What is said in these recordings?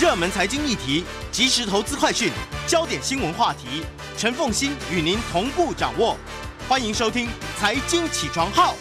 热门财经议题、即时投资快讯、焦点新闻话题，陈凤欣与您同步掌握。欢迎收听《财经起床号》。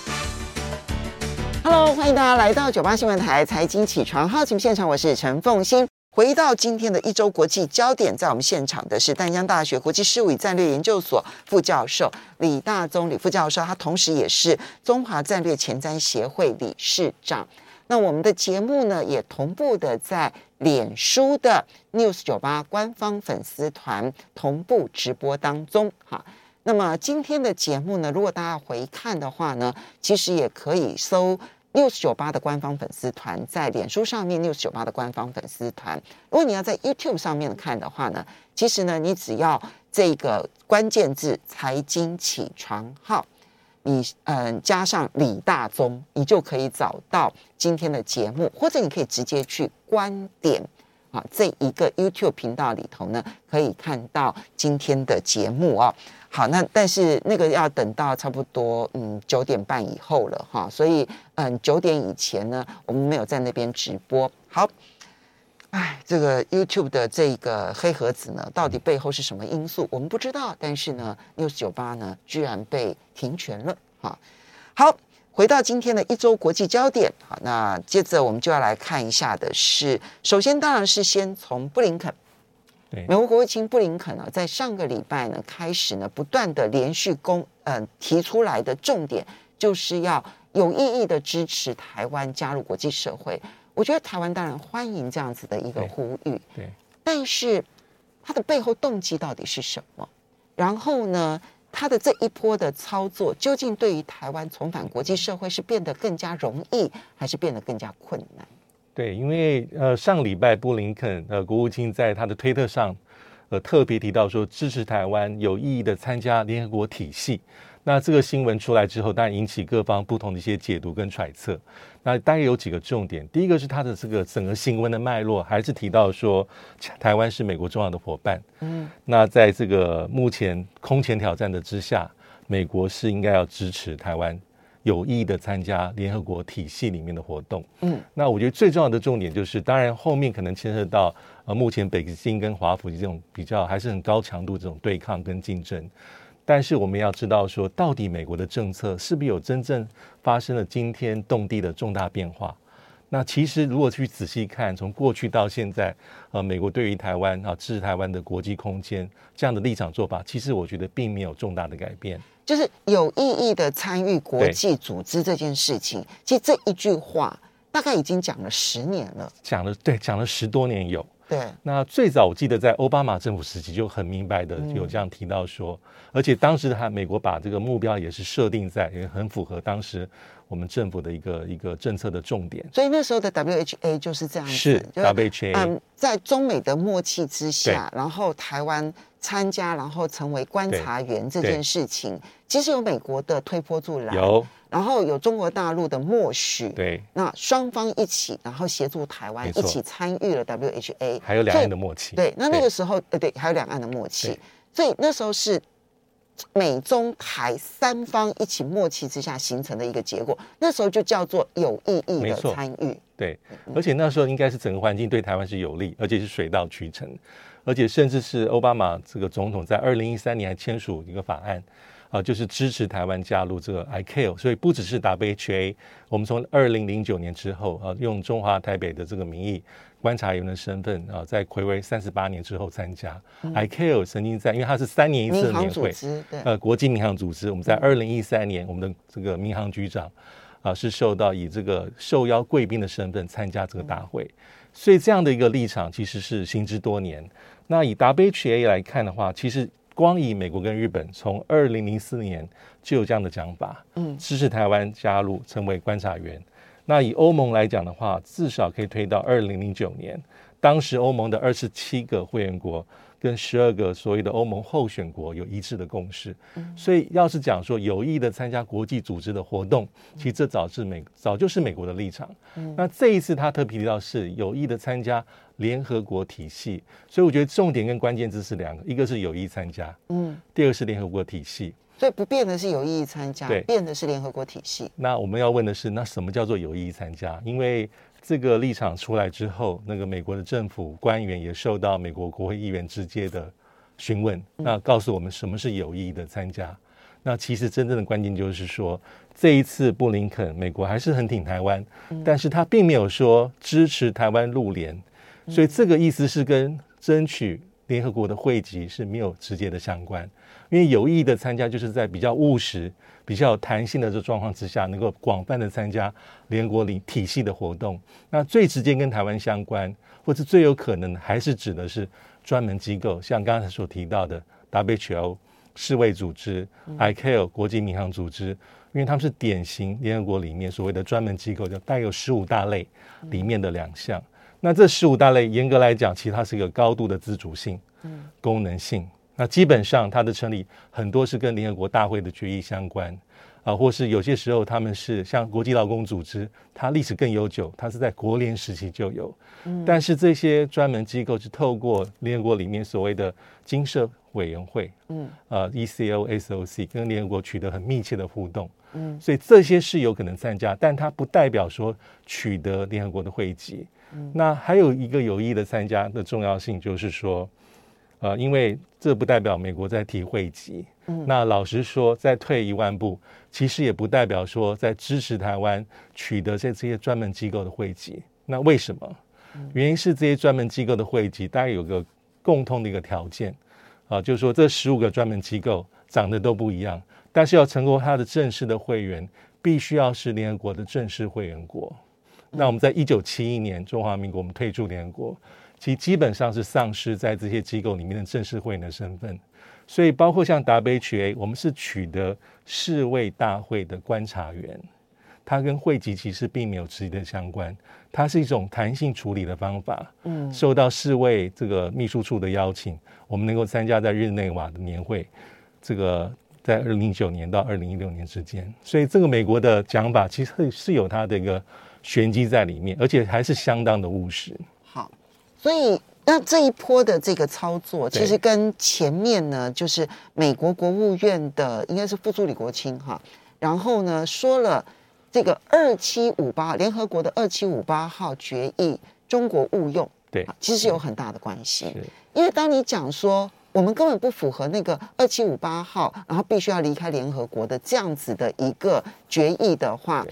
Hello，欢迎大家来到九八新闻台《财经起床号》节目现场，我是陈凤欣。回到今天的一周国际焦点，在我们现场的是淡江大学国际事务与战略研究所副教授李大宗李副教授，他同时也是中华战略前瞻协会理事长。那我们的节目呢，也同步的在脸书的 News 九八官方粉丝团同步直播当中。哈，那么今天的节目呢，如果大家回看的话呢，其实也可以搜。News 九八的官方粉丝团在脸书上面，News 九八的官方粉丝团。如果你要在 YouTube 上面看的话呢，其实呢，你只要这个关键字“财经起床号”，你嗯加上李大宗，你就可以找到今天的节目，或者你可以直接去观点啊这一个 YouTube 频道里头呢，可以看到今天的节目哦。好，那但是那个要等到差不多嗯九点半以后了哈，所以嗯九点以前呢，我们没有在那边直播。好，哎，这个 YouTube 的这个黑盒子呢，到底背后是什么因素，我们不知道。但是呢，News 九八呢居然被停权了哈。好，回到今天的一周国际焦点，好，那接着我们就要来看一下的是，首先当然是先从布林肯。美国国务卿布林肯呢，在上个礼拜呢开始呢，不断的连续公嗯、呃、提出来的重点，就是要有意义的支持台湾加入国际社会。我觉得台湾当然欢迎这样子的一个呼吁，对，对，但是他的背后动机到底是什么？然后呢，他的这一波的操作，究竟对于台湾重返国际社会是变得更加容易，还是变得更加困难？对，因为呃上礼拜布林肯呃国务卿在他的推特上，呃特别提到说支持台湾有意义的参加联合国体系。那这个新闻出来之后，当然引起各方不同的一些解读跟揣测。那大概有几个重点，第一个是它的这个整个新闻的脉络，还是提到说台湾是美国重要的伙伴。嗯，那在这个目前空前挑战的之下，美国是应该要支持台湾。有意的参加联合国体系里面的活动，嗯，那我觉得最重要的重点就是，当然后面可能牵涉到呃，目前北京跟华府这种比较还是很高强度这种对抗跟竞争，但是我们要知道说，到底美国的政策是不是有真正发生了惊天动地的重大变化？那其实如果去仔细看，从过去到现在，呃，美国对于台湾啊，支持台湾的国际空间这样的立场做法，其实我觉得并没有重大的改变。就是有意义的参与国际组织这件事情，其实这一句话大概已经讲了十年了，讲了对，讲了十多年有。对，那最早我记得在奥巴马政府时期就很明白的有这样提到说，嗯、而且当时他美国把这个目标也是设定在，也很符合当时我们政府的一个一个政策的重点。所以那时候的 WHA 就是这样子，是 WHA，嗯，在中美的默契之下，然后台湾。参加，然后成为观察员这件事情，其实有美国的推波助澜，有，然后有中国大陆的默许，对，那双方一起，然后协助台湾一起参与了 WHA，还有两岸的默契，对，那那个时候，呃，对，还有两岸的默契，所以那时候是美中台三方一起默契之下形成的一个结果，那时候就叫做有意义的参与，对，而且那时候应该是整个环境对台湾是有利，而且是水到渠成。而且甚至是奥巴马这个总统在二零一三年还签署一个法案，啊，就是支持台湾加入这个 ICAO，所以不只是 WHA，我们从二零零九年之后啊，用中华台北的这个名义观察员的身份啊，在睽违三十八年之后参加、嗯、ICAO，曾经在因为它是三年一次的年会，呃，国际民航组织，我们在二零一三年，我们的这个民航局长啊是受到以这个受邀贵宾的身份参加这个大会。嗯所以这样的一个立场其实是行之多年。那以 WHA 来看的话，其实光以美国跟日本从二零零四年就有这样的讲法，嗯，支持台湾加入成为观察员。那以欧盟来讲的话，至少可以推到二零零九年，当时欧盟的二十七个会员国。跟十二个所谓的欧盟候选国有一致的共识，所以要是讲说有意的参加国际组织的活动，其实这早是美早就是美国的立场。那这一次他特别提到是有意的参加联合国体系，所以我觉得重点跟关键字是两个，一个是有意参加，嗯，第二个是联合国体系。所以不变的是有意参加，变的是联合国体系。那我们要问的是，那什么叫做有意参加？因为这个立场出来之后，那个美国的政府官员也受到美国国会议员直接的询问，那告诉我们什么是有意义的参加。那其实真正的关键就是说，这一次布林肯美国还是很挺台湾，但是他并没有说支持台湾入联，所以这个意思是跟争取联合国的会籍是没有直接的相关。因为有意义的参加，就是在比较务实、比较有弹性的这状况之下，能够广泛的参加联合国里体系的活动。那最直接跟台湾相关，或是最有可能还是指的是专门机构，像刚才所提到的 WHO。世卫组织、ICAO 国际民航组织，因为他们是典型联合国里面所谓的专门机构，就带有十五大类里面的两项。那这十五大类严格来讲，其实它是一个高度的自主性、功能性。那基本上它的成立很多是跟联合国大会的决议相关啊，或是有些时候他们是像国际劳工组织，它历史更悠久，它是在国联时期就有。但是这些专门机构是透过联合国里面所谓的经社。委员会，嗯，呃，ECO、SOC 跟联合国取得很密切的互动，嗯，所以这些是有可能参加，但它不代表说取得联合国的会籍。嗯，那还有一个有意义的参加的重要性，就是说，呃，因为这不代表美国在提会籍，嗯，那老实说，再退一万步，其实也不代表说在支持台湾取得这这些专门机构的会籍。那为什么？原因是这些专门机构的会籍，大概有个共通的一个条件。啊，就是说这十五个专门机构长得都不一样，但是要成为它的正式的会员，必须要是联合国的正式会员国。那我们在一九七一年中华民国我们退出联合国，其实基本上是丧失在这些机构里面的正式会员的身份。所以包括像 WHA，我们是取得世卫大会的观察员。它跟会籍其实并没有直接的相关，它是一种弹性处理的方法。嗯，受到世卫这个秘书处的邀请，我们能够参加在日内瓦的年会，这个在二零零九年到二零一六年之间，所以这个美国的讲法其实是有它的一个玄机在里面，而且还是相当的务实。好，所以那这一波的这个操作，其实跟前面呢，就是美国国务院的应该是副助理国卿哈，然后呢说了。这个二七五八联合国的二七五八号决议，中国误用，对，其实是有很大的关系。因为当你讲说我们根本不符合那个二七五八号，然后必须要离开联合国的这样子的一个决议的话，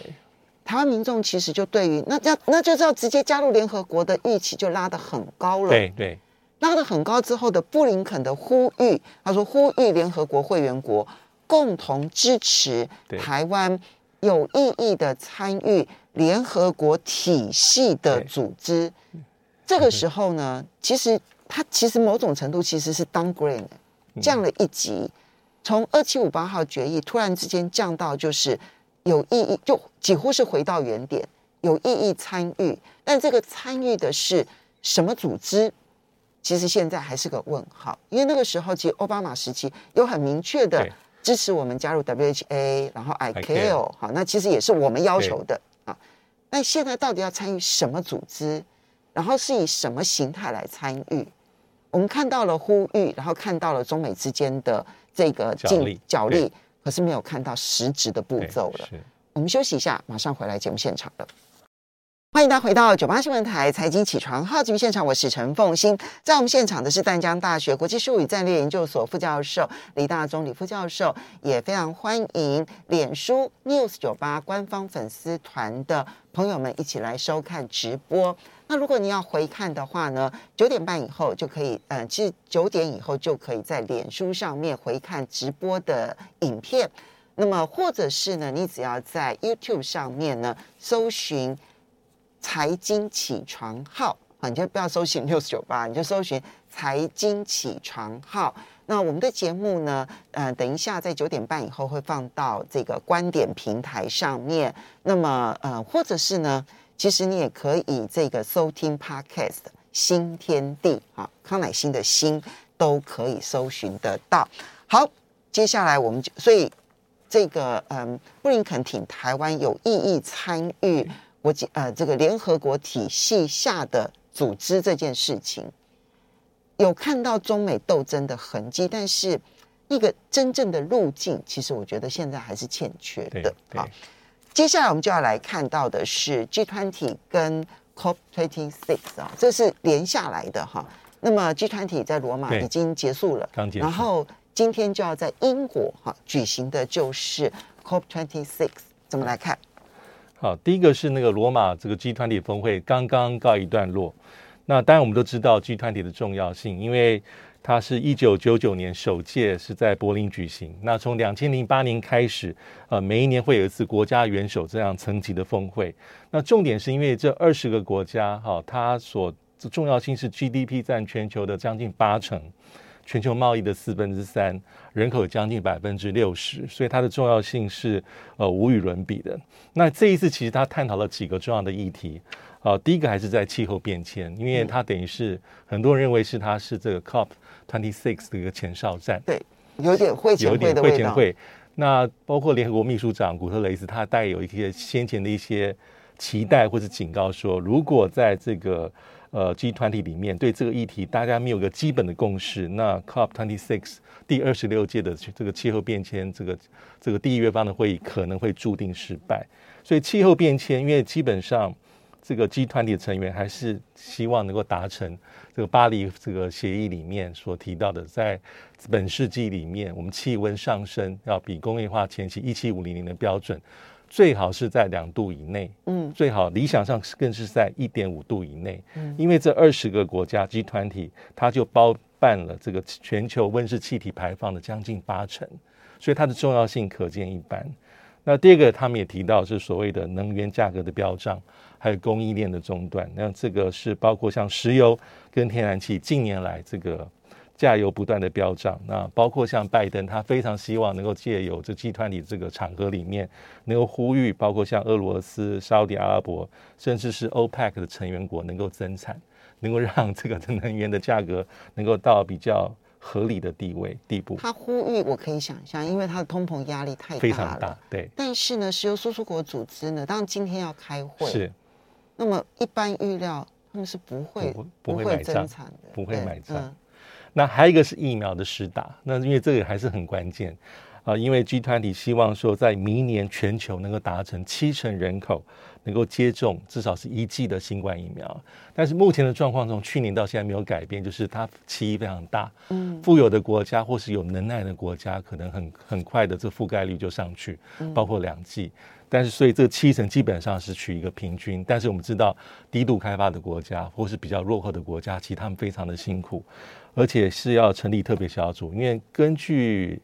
台湾民众其实就对于那那那就是要直接加入联合国的预期就拉得很高了。对对，拉得很高之后的布林肯的呼吁，他说呼吁联合国会员国共同支持台湾。有意义的参与联合国体系的组织，这个时候呢，其实他其实某种程度其实是 downgrade 降了一级，从二七五八号决议突然之间降到就是有意义，就几乎是回到原点，有意义参与，但这个参与的是什么组织？其实现在还是个问号，因为那个时候其实奥巴马时期有很明确的。支持我们加入 WHA，然后 ICAO，好，那其实也是我们要求的啊。那现在到底要参与什么组织？然后是以什么形态来参与？我们看到了呼吁，然后看到了中美之间的这个角力，角力，可是没有看到实质的步骤了。我们休息一下，马上回来节目现场了。欢迎大家回到九八新闻台财经起床号节目现场，我是陈凤馨。在我们现场的是淡江大学国际事务与战略研究所副教授李大中李副教授，也非常欢迎脸书 News 九八官方粉丝团的朋友们一起来收看直播。那如果你要回看的话呢，九点半以后就可以，呃，其实九点以后就可以在脸书上面回看直播的影片。那么或者是呢，你只要在 YouTube 上面呢搜寻。财经起床号啊，你就不要搜寻六九八，你就搜寻财经起床号。那我们的节目呢，呃，等一下在九点半以后会放到这个观点平台上面。那么，呃，或者是呢，其实你也可以这个收听 Podcast 新天地啊，康乃馨的新都可以搜寻得到。好，接下来我们就所以这个嗯、布林肯挺台湾有意义参与。国际呃，这个联合国体系下的组织这件事情，有看到中美斗争的痕迹，但是一个真正的路径，其实我觉得现在还是欠缺的。好，接下来我们就要来看到的是 G20 跟 COP26 啊，这是连下来的哈。那么 G20 在罗马已经结束了，刚结束，然后今天就要在英国哈举行的就是 COP26，怎么来看？好，第一个是那个罗马这个 G 团体峰会刚刚告一段落。那当然我们都知道 G 团体的重要性，因为它是一九九九年首届是在柏林举行。那从两千零八年开始，呃，每一年会有一次国家元首这样层级的峰会。那重点是因为这二十个国家哈，它所重要性是 GDP 占全球的将近八成。全球贸易的四分之三，人口将近百分之六十，所以它的重要性是呃无与伦比的。那这一次其实他探讨了几个重要的议题，啊、呃，第一个还是在气候变迁，因为它等于是很多人认为是它是这个 COP twenty six 的一个前哨战，对，有点会前会的味道。会前会。那包括联合国秘书长古特雷斯，他带有一些先前的一些期待或者警告说，如果在这个呃，G20 里面对这个议题，大家没有个基本的共识，那 COP26 第二十六届的这个气候变迁这个这个第一约方的会议可能会注定失败。所以气候变迁，因为基本上这个 G20 的成员还是希望能够达成这个巴黎这个协议里面所提到的，在本世纪里面，我们气温上升要比工业化前期一七五零年的标准。最好是在两度以内，嗯，最好理想上更是在一点五度以内，嗯，因为这二十个国家集团体，它就包办了这个全球温室气体排放的将近八成，所以它的重要性可见一斑。那第二个，他们也提到是所谓的能源价格的飙涨，还有供应链的中断，那这个是包括像石油跟天然气近年来这个。价油不断的飙涨，那包括像拜登，他非常希望能够借由这集团里这个场合里面，能够呼吁，包括像俄罗斯、沙乌地阿拉伯，甚至是 OPEC 的成员国能够增产，能够让这个能源的价格能够到比较合理的地位地步。他呼吁，我可以想象，因为他的通膨压力太大了，非常大，对。但是呢，石油输出国组织呢，当然今天要开会，是。那么一般预料他们是不会不，不会买账的，不会买账。那还有一个是疫苗的施打，那因为这个还是很关键。啊，因为 G20 希望说在明年全球能够达成七成人口能够接种至少是一剂的新冠疫苗，但是目前的状况从去年到现在没有改变，就是它歧义非常大，嗯，富有的国家或是有能耐的国家可能很很快的这覆盖率就上去，包括两剂。但是，所以这七成基本上是取一个平均。但是我们知道，低度开发的国家或是比较落后的国家，其实他们非常的辛苦，而且是要成立特别小组。因为根据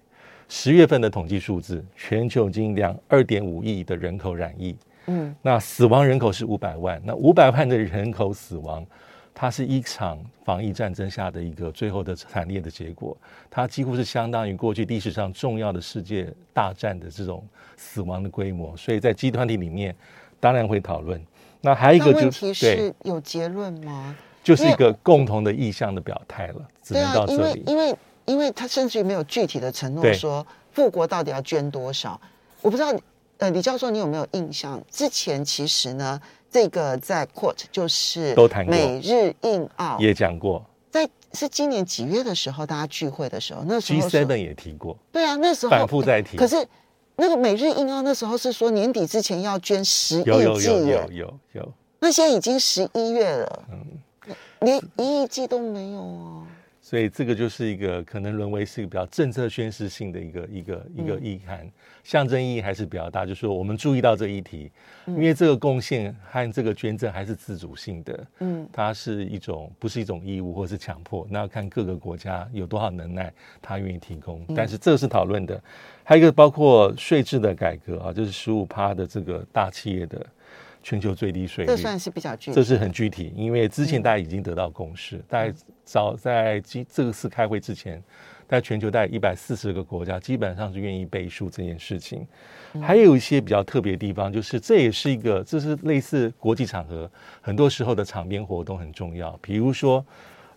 十月份的统计数字，全球已经两二点五亿的人口染疫，嗯，那死亡人口是五百万，那五百万的人口死亡。它是一场防疫战争下的一个最后的惨烈的结果，它几乎是相当于过去历史上重要的世界大战的这种死亡的规模，所以在集团体里面当然会讨论。那还有一个就是是有结论吗？就是一个共同的意向的表态了，只能到这里。因为因为因为他甚至于没有具体的承诺说富国到底要捐多少，我不知道。呃，李教授，你有没有印象？之前其实呢？这个在 Quote 就是都谈美日印澳也讲过，在是今年几月的时候，大家聚会的时候，那时候 G7 也提过，对啊，那时候反复在提。可是那个每日印澳那时候是说年底之前要捐十亿剂，有有有有有有，那现在已经十一月了，嗯，连一亿剂都没有哦。所以这个就是一个可能沦为是一个比较政策宣示性的一个一个一个意涵，象征意义还是比较大。就是说我们注意到这议题，因为这个贡献和这个捐赠还是自主性的，嗯，它是一种不是一种义务或是强迫，那要看各个国家有多少能耐，他愿意提供。但是这是讨论的，还有一个包括税制的改革啊，就是十五趴的这个大企业的。全球最低税率，这算是比较具体，这是很具体，因为之前大家已经得到共识，嗯、大概早在今这个次开会之前，在全球大概一百四十个国家基本上是愿意背书这件事情。嗯、还有一些比较特别的地方，就是这也是一个，这是类似国际场合，很多时候的场边活动很重要，比如说。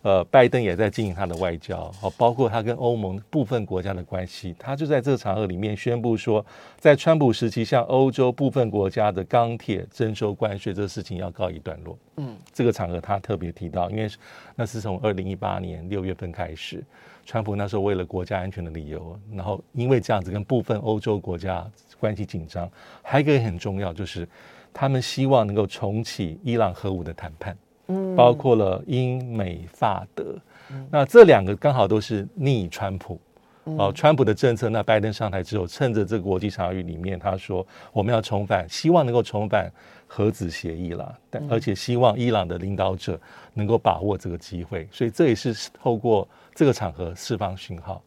呃，拜登也在进行他的外交，哦，包括他跟欧盟部分国家的关系，他就在这个场合里面宣布说，在川普时期向欧洲部分国家的钢铁征收关税，这个事情要告一段落。嗯，这个场合他特别提到，因为那是从二零一八年六月份开始，川普那时候为了国家安全的理由，然后因为这样子跟部分欧洲国家关系紧张，还有一个很重要就是。他们希望能够重启伊朗核武的谈判，嗯，包括了英美法德，嗯、那这两个刚好都是逆川普。哦，川普的政策，那拜登上台之后，趁着这个国际场域里面，他说我们要重返，希望能够重返核子协议了，但而且希望伊朗的领导者能够把握这个机会，所以这也是透过这个场合释放讯号。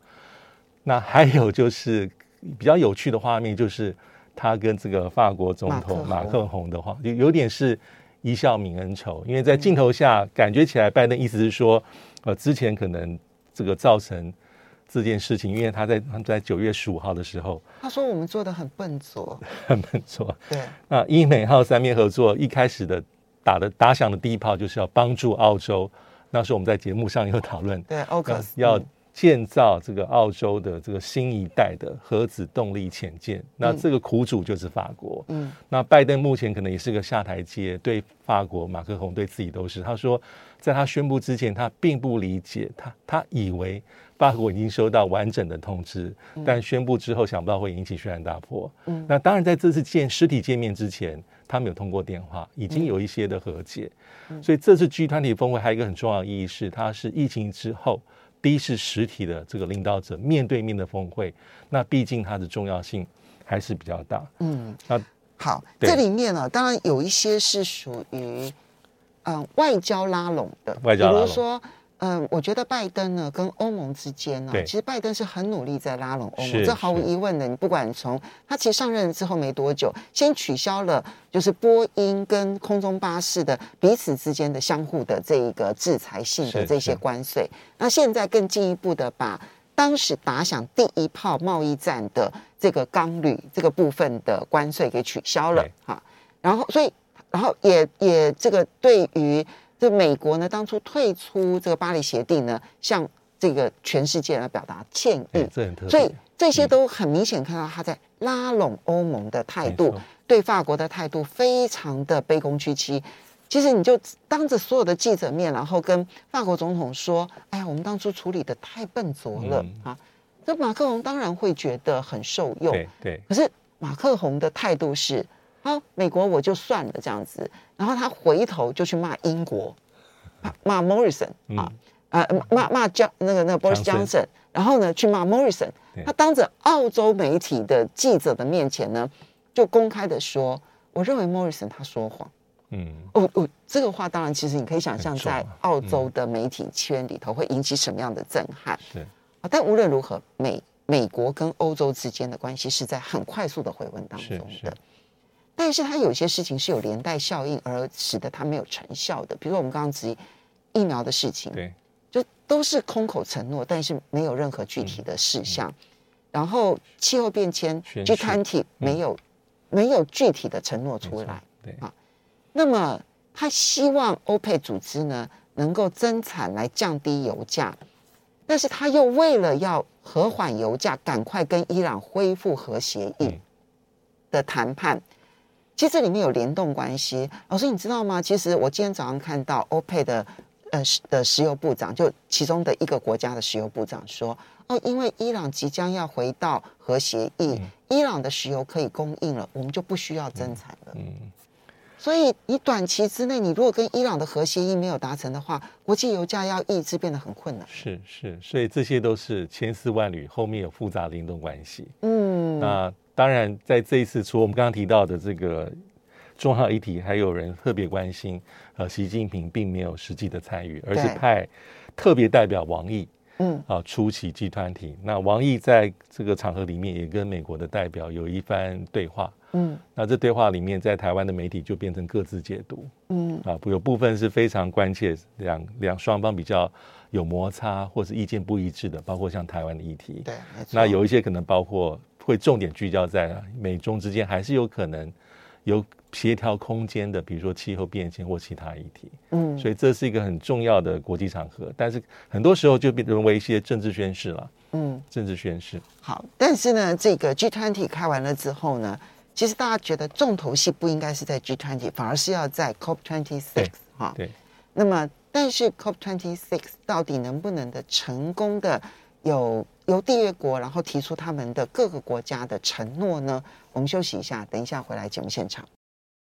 那还有就是比较有趣的画面，就是他跟这个法国总统马克宏。的话，就有点是一笑泯恩仇，因为在镜头下感觉起来，拜登意思是说，呃，之前可能这个造成。这件事情，因为他在他在九月十五号的时候，他说我们做的很笨拙，很笨拙。对，那英美号三面合作一开始的打的打响的第一炮，就是要帮助澳洲。那时候我们在节目上有讨论，对，奥克斯要建造这个澳洲的这个新一代的核子动力潜舰。那这个苦主就是法国。嗯，那拜登目前可能也是个下台阶，对法国马克宏对自己都是。他说，在他宣布之前，他并不理解，他他以为。法国已经收到完整的通知，但宣布之后想不到会引起轩然大波。嗯，那当然在这次见实体见面之前，他们有通过电话，已经有一些的和解。嗯，所以这次 G 团体峰会还有一个很重要的意义是，它是疫情之后第一是实体的这个领导者面对面的峰会。那毕竟它的重要性还是比较大。嗯，那好，这里面呢，当然有一些是属于嗯外交拉拢的，外交拉拢，比如说。嗯，我觉得拜登呢跟欧盟之间呢，其实拜登是很努力在拉拢欧盟，这毫无疑问的。你不管从他其实上任之后没多久，先取消了就是波音跟空中巴士的彼此之间的相互的这一个制裁性的这些关税，那现在更进一步的把当时打响第一炮贸易战的这个钢铝这个部分的关税给取消了哈，然后所以然后也也这个对于。这美国呢，当初退出这个巴黎协定呢，向这个全世界来表达歉意，所以这些都很明显看到他在拉拢欧盟的态度，对法国的态度非常的卑躬屈膝。其实你就当着所有的记者面，然后跟法国总统说：“哎呀，我们当初处理的太笨拙了啊！”这马克龙当然会觉得很受用，对。可是马克龙的态度是。好，美国我就算了这样子，然后他回头就去骂英国，骂 Morrison 啊，呃骂骂江那个那个 Boris Johnson，然后呢去骂 Morrison，他当着澳洲媒体的记者的面前呢，就公开的说，我认为 Morrison 他说谎，嗯，哦哦，这个话当然其实你可以想象在澳洲的媒体圈里头会引起什么样的震撼，是。啊，但无论如何，美美国跟欧洲之间的关系是在很快速的回温当中的。但是它有些事情是有连带效应，而使得它没有成效的。比如说我们刚刚提疫苗的事情，对，就都是空口承诺，但是没有任何具体的事项。嗯、然后气候变迁，G20 没有、嗯、没有具体的承诺出来，对啊。那么他希望欧佩组织呢能够增产来降低油价，但是他又为了要和缓油价，赶快跟伊朗恢复核协议的谈判。嗯其实这里面有联动关系，老师你知道吗？其实我今天早上看到欧佩的呃的石油部长，就其中的一个国家的石油部长说，哦，因为伊朗即将要回到核协议，嗯、伊朗的石油可以供应了，我们就不需要增产了。嗯，嗯，所以你短期之内，你如果跟伊朗的核协议没有达成的话，国际油价要抑制变得很困难。是是，所以这些都是千丝万缕，后面有复杂的联动关系。嗯，那。当然，在这一次，除我们刚刚提到的这个重要议题，还有人特别关心。呃，习近平并没有实际的参与，而是派特别代表王毅，嗯，啊，出席集团体。那王毅在这个场合里面也跟美国的代表有一番对话，嗯，那这对话里面，在台湾的媒体就变成各自解读，嗯，啊，有部分是非常关切，两两双方比较有摩擦或是意见不一致的，包括像台湾的议题，对，那有一些可能包括。会重点聚焦在美中之间还是有可能有协调空间的，比如说气候变迁或其他议题。嗯，所以这是一个很重要的国际场合，但是很多时候就变成为一些政治宣示了。嗯，政治宣示。好，但是呢，这个 G20 开完了之后呢，其实大家觉得重头戏不应该是在 G20，反而是要在 COP26 哈。对。那么，但是 COP26 到底能不能的成功的？有由缔约国，然后提出他们的各个国家的承诺呢？我们休息一下，等一下回来节目现场。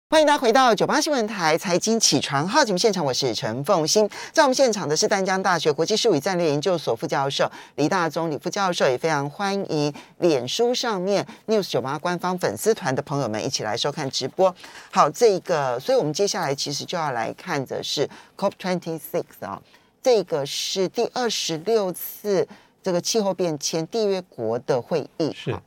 欢迎大家回到九八新闻台财经起床号节目现场，我是陈凤欣。在我们现场的是丹江大学国际事务与战略研究所副教授李大宗李副教授，也非常欢迎脸书上面 News 九八官方粉丝团的朋友们一起来收看直播。好，这个，所以我们接下来其实就要来看的是 COP Twenty Six 啊，这个是第二十六次这个气候变迁缔约国的会议。是。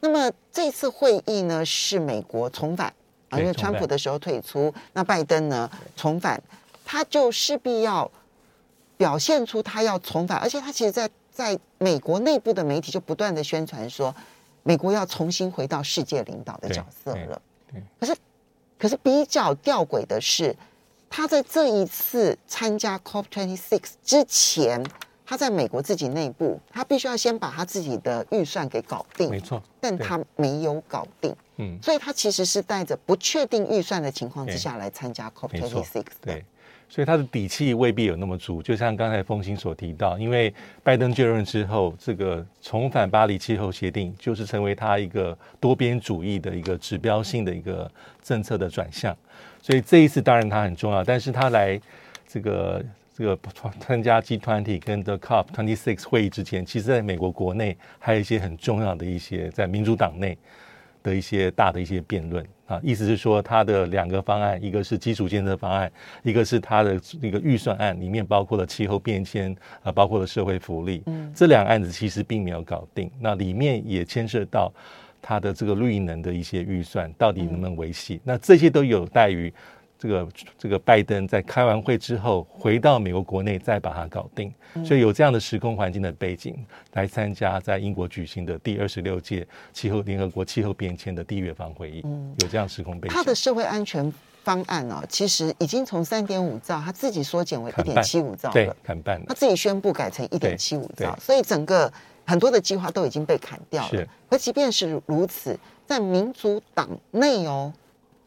那么这次会议呢，是美国重返。啊，因为川普的时候退出，那拜登呢重返，他就势必要表现出他要重返，而且他其实在在美国内部的媒体就不断的宣传说，美国要重新回到世界领导的角色了。可是可是比较吊诡的是，他在这一次参加 COP26 之前，他在美国自己内部，他必须要先把他自己的预算给搞定，没错，但他没有搞定。嗯，所以他其实是带着不确定预算的情况之下来参加 COP26 对，所以他的底气未必有那么足。就像刚才风清所提到，因为拜登就任之后，这个重返巴黎气候协定就是成为他一个多边主义的一个指标性的一个政策的转向。所以这一次当然他很重要，但是他来这个这个参加 G20 跟 The COP26 会议之前，其实在美国国内还有一些很重要的一些在民主党内。的一些大的一些辩论啊，意思是说，他的两个方案，一个是基础建设方案，一个是他的那个预算案，里面包括了气候变迁啊，包括了社会福利，嗯，这两个案子其实并没有搞定，那里面也牵涉到它的这个绿能的一些预算到底能不能维系，那这些都有待于。这个这个拜登在开完会之后回到美国国内再把它搞定，所以有这样的时空环境的背景来参加在英国举行的第二十六届气候联合国气候变迁的缔约方会议，有这样时空背景。他的社会安全方案哦，其实已经从三点五兆他自己缩减为一点七五兆了，对，砍半，他自己宣布改成一点七五兆，所以整个很多的计划都已经被砍掉了。是，而即便是如此，在民主党内哦。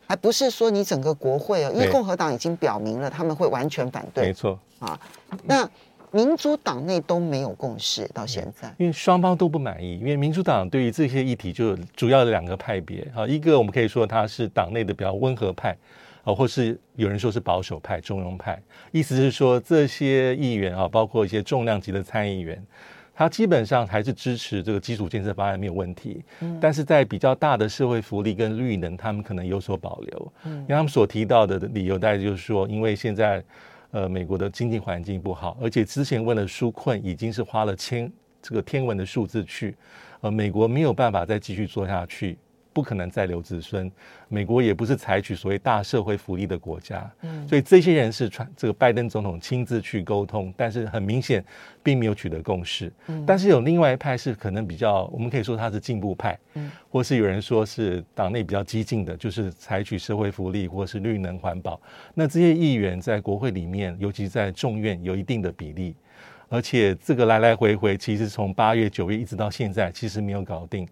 还不是说你整个国会哦，因为共和党已经表明了他们会完全反对。没错啊，那民主党内都没有共识到现在，因为双方都不满意。因为民主党对于这些议题就主要的两个派别啊，一个我们可以说他是党内的比较温和派啊，或是有人说是保守派、中庸派，意思是说这些议员啊，包括一些重量级的参议员。他基本上还是支持这个基础建设方案没有问题，嗯，但是在比较大的社会福利跟绿能，他们可能有所保留，嗯，因为他们所提到的理由大概就是说，因为现在呃美国的经济环境不好，而且之前为了纾困已经是花了千这个天文的数字去，呃美国没有办法再继续做下去。不可能再留子孙，美国也不是采取所谓大社会福利的国家，嗯，所以这些人是传这个拜登总统亲自去沟通，但是很明显并没有取得共识，嗯，但是有另外一派是可能比较，我们可以说他是进步派，嗯，或是有人说是党内比较激进的，就是采取社会福利或是绿能环保，那这些议员在国会里面，尤其在众院有一定的比例，而且这个来来回回，其实从八月九月一直到现在，其实没有搞定。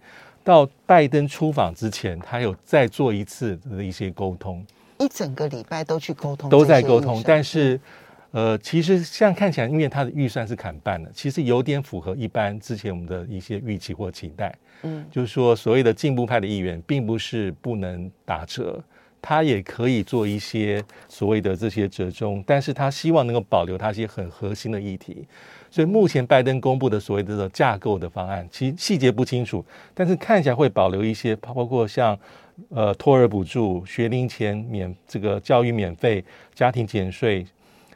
到拜登出访之前，他有再做一次的一些沟通，一整个礼拜都去沟通，都在沟通。但是，呃，其实现在看起来，因为他的预算是砍半的，其实有点符合一般之前我们的一些预期或期待。嗯，就是说，所谓的进步派的议员，并不是不能打折，他也可以做一些所谓的这些折中，但是他希望能够保留他一些很核心的议题。所以目前拜登公布的所谓的这个架构的方案，其实细节不清楚，但是看起来会保留一些，包括像呃托儿补助、学龄前免这个教育免费、家庭减税、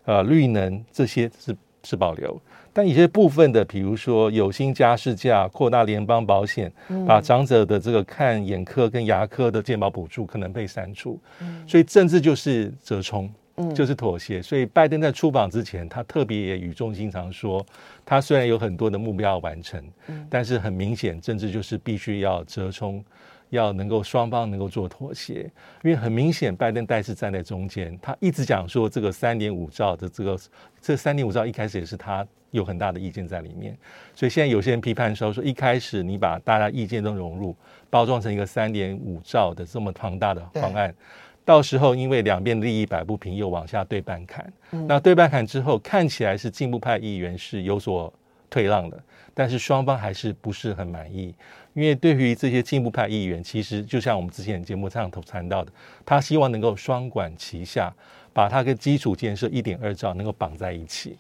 呃绿能这些是是保留，但一些部分的，比如说有薪加事假、扩大联邦保险、把长者的这个看眼科跟牙科的健保补助可能被删除，所以政治就是折冲。嗯，就是妥协，所以拜登在出访之前，他特别也语重心长说，他虽然有很多的目标要完成，嗯，但是很明显，政治就是必须要折冲，要能够双方能够做妥协，因为很明显，拜登代是站在中间，他一直讲说这个三点五兆的这个这三点五兆一开始也是他有很大的意见在里面，所以现在有些人批判说，说一开始你把大家意见都融入，包装成一个三点五兆的这么庞大的方案。到时候因为两边利益摆不平，又往下对半砍。嗯、那对半砍之后，看起来是进步派议员是有所退让了，但是双方还是不是很满意，因为对于这些进步派议员，其实就像我们之前节目上头谈到的，他希望能够双管齐下，把他跟基础建设一点二兆能够绑在一起，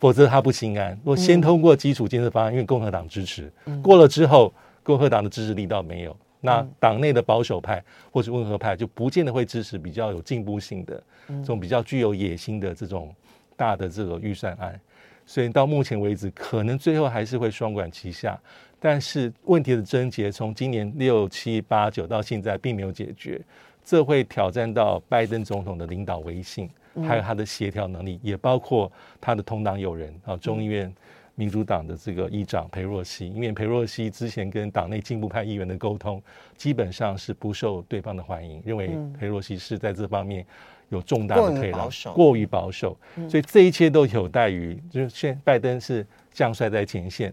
否则他不心安。如果先通过基础建设方案，因为共和党支持，过了之后，共和党的支持力道没有，那党内的保守派或者温和派就不见得会支持比较有进步性的这种比较具有野心的这种大的这个预算案。所以到目前为止，可能最后还是会双管齐下，但是问题的症结从今年六七八九到现在并没有解决，这会挑战到拜登总统的领导威信，还有他的协调能力，也包括他的同党友人啊，众议院民主党的这个议长裴洛西，因为裴洛西之前跟党内进步派议员的沟通，基本上是不受对方的欢迎，认为裴洛西是在这方面。有重大的退让，过于保守，所以这一切都有待于，就是现拜登是将帅在前线，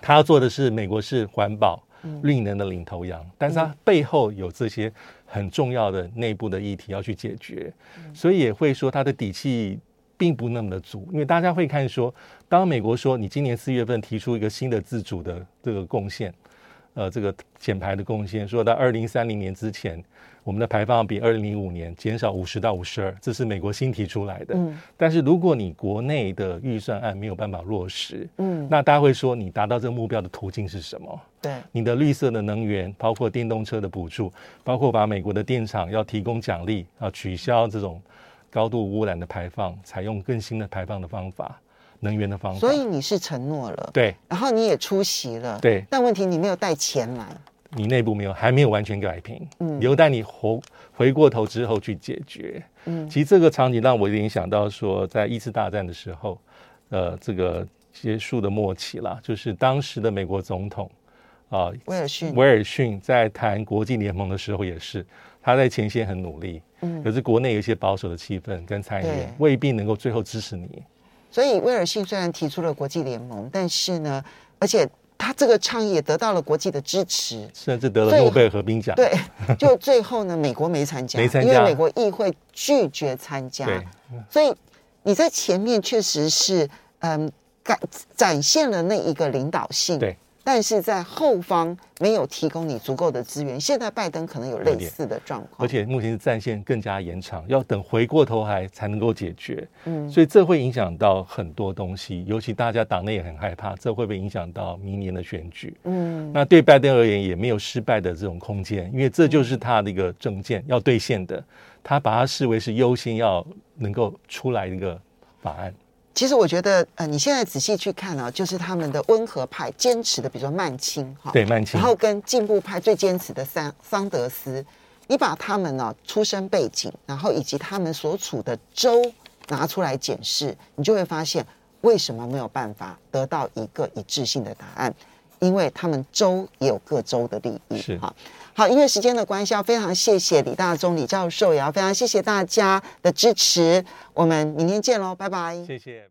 他要做的是美国是环保、绿能的领头羊，但是他背后有这些很重要的内部的议题要去解决，所以也会说他的底气并不那么的足，因为大家会看说，当美国说你今年四月份提出一个新的自主的这个贡献。呃，这个减排的贡献，说到二零三零年之前，我们的排放比二零零五年减少五十到五十二，这是美国新提出来的。嗯，但是如果你国内的预算案没有办法落实，嗯，那大家会说你达到这个目标的途径是什么？对，你的绿色的能源，包括电动车的补助，包括把美国的电厂要提供奖励啊，取消这种高度污染的排放，采用更新的排放的方法。能源的方法，所以你是承诺了，对，然后你也出席了，对，但问题你没有带钱来，你内部没有，还没有完全改平，嗯，留待你回回过头之后去解决，嗯，其实这个场景让我联想到说，在一次大战的时候，呃，这个结束的末期啦，就是当时的美国总统啊，威尔逊，威尔逊在谈国际联盟的时候也是，他在前线很努力，嗯，可是国内有一些保守的气氛跟参议员未必能够最后支持你。所以威尔逊虽然提出了国际联盟，但是呢，而且他这个倡议也得到了国际的支持，甚至得了诺贝尔和平奖。对，就最后呢，美国没参加，没参加，因为美国议会拒绝参加。对，所以你在前面确实是嗯，展展现了那一个领导性。对。但是在后方没有提供你足够的资源，现在拜登可能有类似的状况，而且目前是战线更加延长，要等回过头来才能够解决。嗯，所以这会影响到很多东西，尤其大家党内也很害怕，这会不会影响到明年的选举？嗯，那对拜登而言也没有失败的这种空间，因为这就是他的一个政见要兑现的，他把它视为是优先要能够出来的一个法案。其实我觉得，呃，你现在仔细去看啊，就是他们的温和派坚持的，比如说曼青哈，对曼青，然后跟进步派最坚持的桑桑德斯，你把他们呢、啊、出生背景，然后以及他们所处的州拿出来检视，你就会发现为什么没有办法得到一个一致性的答案，因为他们州也有各州的利益，是哈。好，因为时间的关系，要非常谢谢李大中李教授，也要非常谢谢大家的支持。我们明天见喽，拜拜。谢谢。